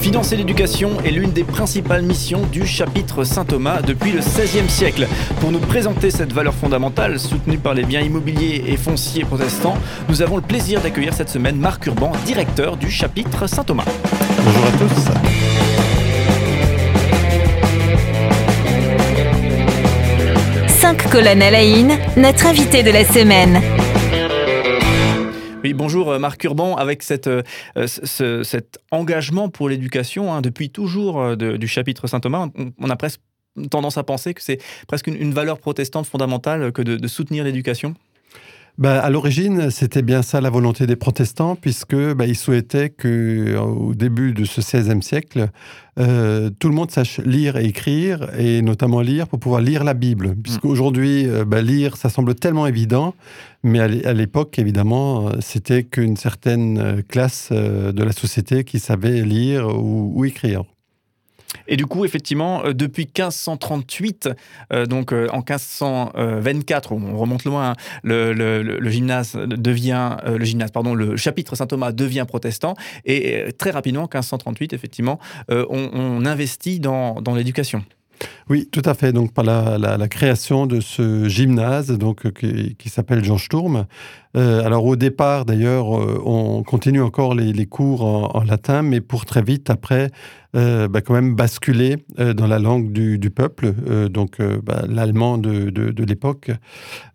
Financer l'éducation est l'une des principales missions du chapitre Saint-Thomas depuis le XVIe siècle. Pour nous présenter cette valeur fondamentale soutenue par les biens immobiliers et fonciers protestants, nous avons le plaisir d'accueillir cette semaine Marc Urban, directeur du chapitre Saint-Thomas. Bonjour à tous. Cinq colonnes à la in, notre invité de la semaine. Bonjour euh, Marc Urban, avec cette, euh, ce- cet engagement pour l'éducation, hein, depuis toujours euh, du chapitre Saint-Thomas, on, on a presque tendance à penser que c'est presque une, valeur protestante fondamentale que de soutenir l'éducation. Bah, à l'origine, c'était bien ça la volonté des protestants, puisque bah, ils souhaitaient que, euh, au début de ce XVIe siècle, euh, tout le monde sache lire et écrire, et notamment lire pour pouvoir lire la Bible. Puisqu'aujourd'hui, euh, bah, lire, ça semble tellement évident, mais à l'é- à l'époque, évidemment, c'était qu'une certaine classe de la société qui savait lire ou, ou écrire. Et du coup, effectivement, euh, depuis 1538, euh, donc euh, en 1524, on remonte loin, hein, le, gymnase devient, le gymnase, pardon, le chapitre Saint-Thomas devient protestant, et très rapidement, 1538, effectivement, on, investit dans, dans l'éducation. Oui, tout à fait. Donc, par la, création de ce gymnase donc, qui, qui s'appelle Jean Sturm. Euh, alors, au départ, d'ailleurs, euh, on continue encore les, cours en, latin, mais pour très vite, après, euh, bah, quand même basculer dans la langue du, peuple, donc bah, l'allemand de, l'époque.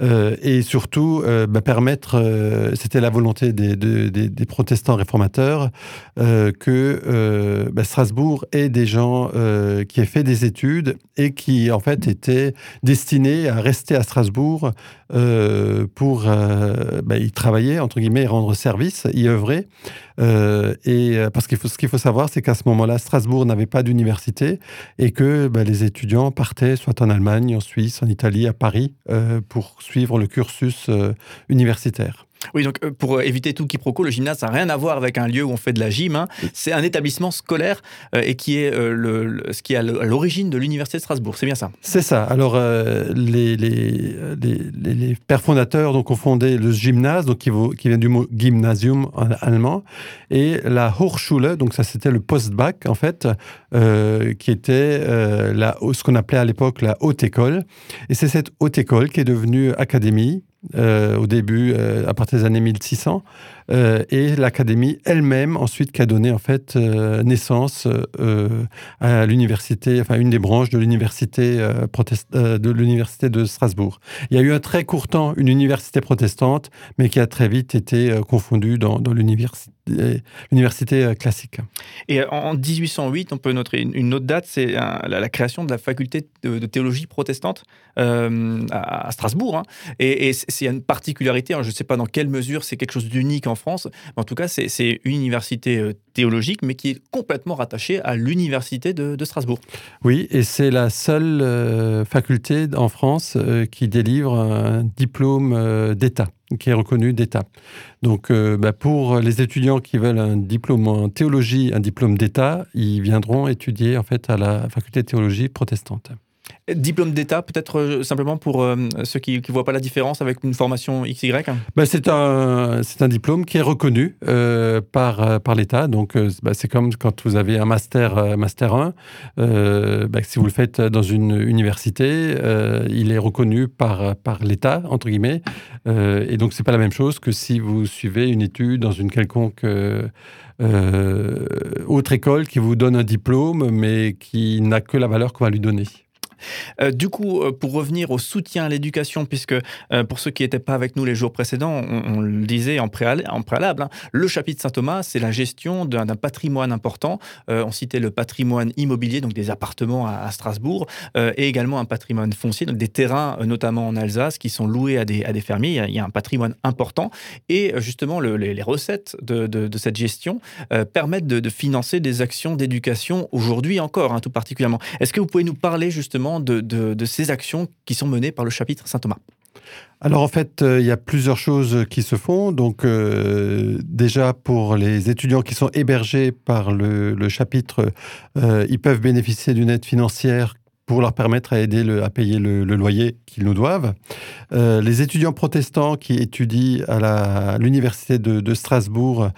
Et surtout, bah, permettre, c'était la volonté des, de- des- protestants réformateurs, que Strasbourg ait des gens qui aient fait des études et qui, en fait, étaient destinés à rester à Strasbourg pour bah, y entre guillemets, rendre service, y œuvrer. Euh, et euh, parce qu'il faut, ce qu'il faut savoir, c'est qu'à ce moment-là, Strasbourg n'avait pas d'université et que bah, les étudiants partaient soit en Allemagne, en Suisse, en Italie, à Paris, euh, pour suivre le cursus universitaire. Oui, donc euh, pour euh, éviter tout quiproquo, le gymnase n'a rien à voir avec un lieu où on fait de la gym. hein. C'est un établissement scolaire euh, et qui est euh, le, le- ce qui est à l'origine de l'université de Strasbourg. C'est bien ça. C'est ça. Alors, euh, les, les, les, les- pères fondateurs donc, ont fondé le gymnase, donc, qui, vaut- qui vient du mot gymnasium en allemand, et la Hochschule, donc ça c'était le post-bac en fait, qui était la, ce qu'on appelait à l'époque la haute école. Et c'est cette haute école qui est devenue académie. Euh, au début, euh, à partir des années 1600, euh, et l'académie elle-même ensuite qui a donné en fait euh, naissance à l'université, enfin une des branches de l'université de l'université de Strasbourg. Il y a eu un très court temps une université protestante, mais qui a très vite été confondue dans l'université l'université, euh, classique. Et euh, en 1808, on peut noter une, autre date, c'est euh, la, création de la faculté de, théologie protestante euh, à, Strasbourg. hein. Et, et c'est une particularité, hein, je ne sais pas dans quelle mesure c'est quelque chose d'unique en France, mais en tout cas, c'est- une université euh, théologique, mais qui est complètement rattachée à l'université de, de Strasbourg. Oui, et c'est la seule euh, faculté en France euh, qui délivre un diplôme euh, d'État, qui est reconnu d'État. Donc, euh, bah, pour les étudiants qui veulent un diplôme en théologie, un diplôme d'État, ils viendront étudier en fait à la faculté de théologie protestante. Diplôme d'État, peut-être euh, simplement pour euh, ceux qui ne voient pas la différence avec une formation XY Bah, c'est un, un diplôme qui est reconnu euh, par, par l'État. Donc, bah, c'est comme quand vous avez un master, master 1. euh, bah, si vous le faites dans une université, il est reconnu par, par l'État, entre guillemets. Et donc, c'est pas la même chose que si vous suivez une étude dans une quelconque autre école qui vous donne un diplôme, mais qui n'a que la valeur qu'on va lui donner. Euh, du coup, euh, pour revenir au soutien à l'éducation, puisque euh, pour ceux qui n'étaient pas avec nous les jours précédents, on, le disait en, préal- en préalable, hein, le chapitre Saint-Thomas, c'est la gestion d'un patrimoine important. On citait le patrimoine immobilier, donc des appartements à, Strasbourg, et également un patrimoine foncier, donc des terrains, notamment en Alsace, qui sont loués à des, à fermiers. Il y, a, un patrimoine important. Et justement, le- les, recettes de, cette gestion permettent de, de financer des actions d'éducation aujourd'hui encore, hein, tout particulièrement. Est-ce que vous pouvez nous parler justement de, ces actions qui sont menées par le chapitre Saint-Thomas Alors en fait, euh, il y a plusieurs choses qui se font. Donc euh, déjà pour les étudiants qui sont hébergés par le, chapitre, euh, ils peuvent bénéficier d'une aide financière pour leur permettre à aider à payer le, loyer qu'ils nous doivent. les étudiants protestants qui étudient à l'université de, Strasbourg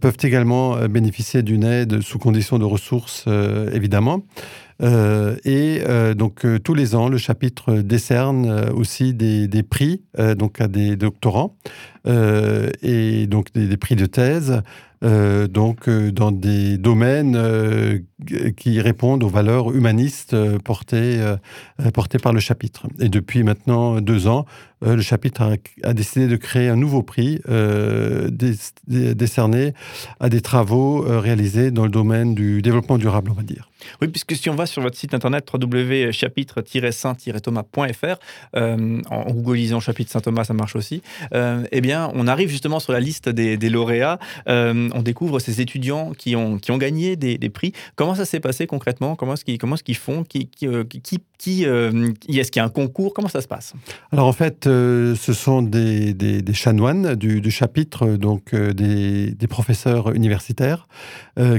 peuvent également bénéficier d'une aide sous condition de ressources, évidemment. Euh, et euh, donc euh, tous les ans, le chapitre décerne aussi des, prix donc à des doctorants et donc des, des, prix de thèse. donc dans des domaines qui répondent aux valeurs humanistes portées, portées par le chapitre. Et depuis maintenant deux ans, le chapitre a, décidé de créer un nouveau prix décerné à des travaux réalisés dans le domaine du développement durable, on va dire. Oui, puisque si on va sur votre site internet www.chapitre-saint-thomas.fr, euh, en googlisant chapitre Saint-Thomas, ça marche aussi, euh, eh bien, on arrive justement sur la liste des, lauréats. Euh, on découvre ces étudiants qui ont, qui ont gagné des, prix. Comment ça s'est passé concrètement? Comment est-ce qu'ils est font? Qui, qui, qui, qui Est-ce qu'il y a un concours? Comment ça se passe? Alors, en fait, ce sont des, chanoines du, chapitre, donc des, des, professeurs universitaires,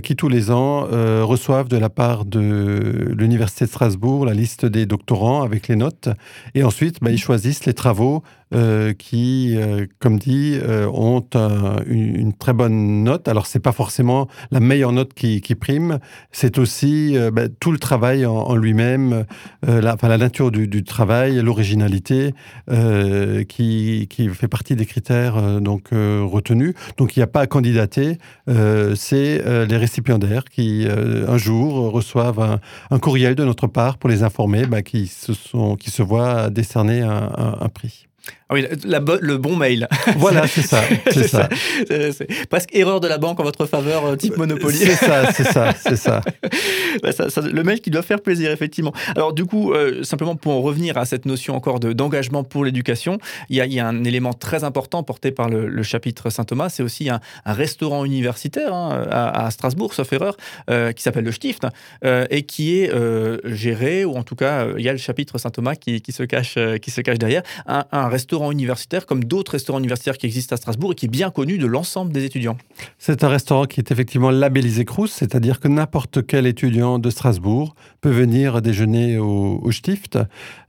qui tous les ans reçoivent de la part de l'Université de Strasbourg la liste des doctorants avec les notes. Et ensuite, bah, ils choisissent les travaux euh, qui, euh, comme dit, euh, ont une, très bonne note. Alors, c'est pas forcément la meilleure note qui, prime, c'est aussi bah, tout le travail en, lui-même, la, enfin, la nature du, travail, l'originalité, qui, fait partie des critères donc retenus. Donc, il n'y a pas à candidater, c'est les récipiendaires qui, un jour, reçoivent un, courriel de notre part pour les informer sont, qui se voient décerner un prix. Ah oui, le bon mail. Voilà, c'est ça. C'est ça. C'est presque erreur de la banque en votre faveur, euh, type Monopoly. C'est ça, c'est ça, c'est bah, ça. Le mail qui doit faire plaisir, effectivement. Alors, du coup, euh, simplement pour en revenir à cette notion encore d'engagement pour l'éducation, il y, a, un élément très important porté par le, chapitre Saint-Thomas, c'est aussi un, restaurant universitaire hein, à, Strasbourg, sauf erreur, euh, qui s'appelle le Stift, et qui est géré, ou en tout cas, il y a le chapitre Saint-Thomas qui, se cache, qui se cache derrière, un, un restaurant universitaire comme d'autres restaurants universitaires qui existent à Strasbourg et qui est bien connu de l'ensemble des étudiants. C'est un restaurant qui est effectivement labellisé Crous, c'est-à-dire que n'importe quel étudiant de Strasbourg peut venir déjeuner au, Stift,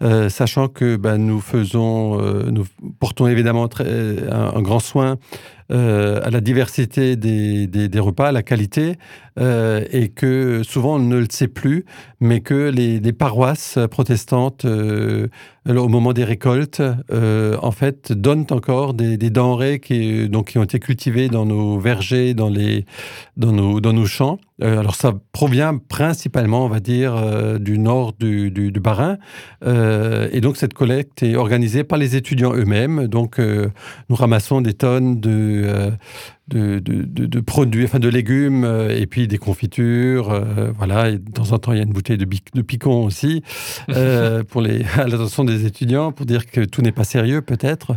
euh, sachant que ben, nous faisons, euh, nous portons évidemment très, un, grand soin euh, à la diversité des, des, repas, à la qualité, euh, et que souvent on ne le sait plus, mais que les, paroisses protestantes, euh, au moment des récoltes, en fait, donnent encore des, des, denrées qui, donc, qui ont été cultivées dans nos vergers, dans, les, dans, nos, dans nos champs. Alors ça provient principalement, on va dire, du nord du, du, du Bas-Rhin. et donc cette collecte est organisée par les étudiants eux-mêmes. Donc nous ramassons des tonnes de euh, de, de, produits, enfin de légumes euh, et puis des confitures. Euh, voilà, et de temps en temps, il y a une bouteille de, de picon aussi pour les, à l'attention des étudiants pour dire que tout n'est pas sérieux peut-être.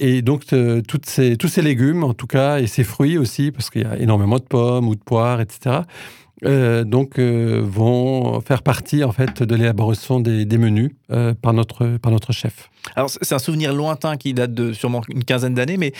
et donc, toutes ces, tous ces légumes, en tout cas, et ces fruits aussi, parce qu'il y a énormément de pommes ou de poires, etc. donc vont faire partie en fait de l'élaboration des, des menus par notre par notre chef. Alors c'est un souvenir lointain qui date de sûrement une quinzaine d'années, mais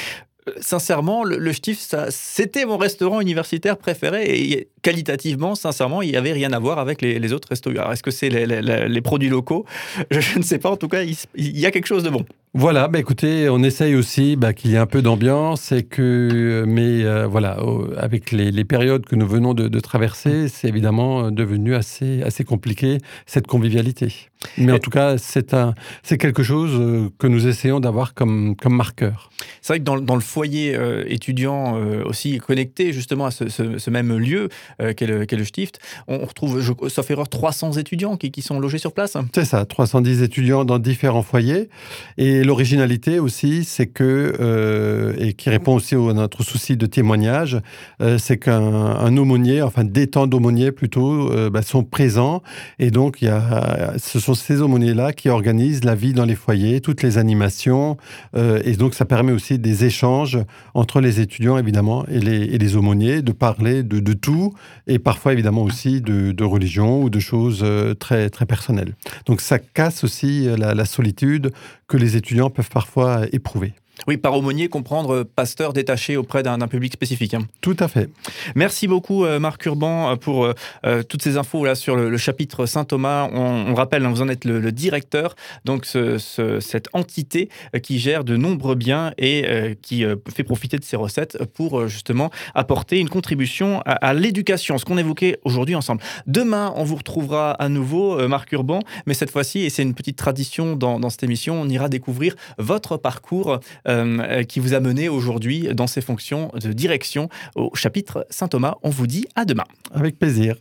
sincèrement, le, le Stift, c'était mon restaurant universitaire préféré et qualitativement, sincèrement, il n'y avait rien à voir avec les, autres restos. Alors, est-ce que c'est les, produits locaux? Je, ne sais pas. En tout cas, il, y a quelque chose de bon. Voilà, bah écoutez, on essaye aussi bah, qu'il y ait un peu d'ambiance et que, mais euh, voilà, avec les, périodes que nous venons de, traverser, c'est évidemment devenu assez, assez compliqué cette convivialité. Mais en tout cas, c'est un, c'est quelque chose euh, que nous essayons d'avoir comme, comme marqueur. C'est vrai que dans, dans le foyer euh, étudiant aussi connecté justement à ce, ce même lieu, euh, qu'est le, Stift. On retrouve, sauf erreur, 300 étudiants qui, sont logés sur place. C'est ça, 310 étudiants dans différents foyers. Et l'originalité aussi, c'est que, euh, et qui répond aussi à notre souci de témoignage, euh, c'est qu'un aumônier, enfin des temps d'aumôniers plutôt, bah, sont présents. Et donc, y a, ce sont ces aumôniers-là qui organisent la vie dans les foyers, toutes les animations. et donc, ça permet aussi des échanges entre les étudiants, évidemment, et les, et aumôniers, de parler de tout et parfois évidemment aussi de, religion ou de choses euh, très, très personnelles. Donc ça casse aussi euh, la, solitude que les étudiants peuvent parfois éprouver. Oui, par aumônier, comprendre pasteur détaché auprès d'un public spécifique. hein. Tout à fait. Merci beaucoup euh, Marc Urban euh, pour euh, euh, toutes ces infos là sur le, le chapitre Saint Thomas. On, on rappelle, hein, vous en êtes le, le directeur, donc ce- ce- cette entité euh, qui gère de nombreux biens et euh, qui euh, fait profiter de ces recettes pour euh, justement apporter une contribution à, à l'éducation, ce qu'on évoquait aujourd'hui ensemble. Demain, on vous retrouvera à nouveau, euh, Marc Urban, mais cette fois-ci, et c'est une petite tradition dans, dans cette émission, on ira découvrir votre parcours euh, qui vous a mené aujourd'hui dans ces fonctions de direction au chapitre Saint-Thomas. On vous dit à demain. Avec plaisir.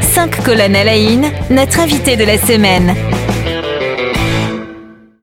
Cinq colonnes à la in, notre invité de la semaine.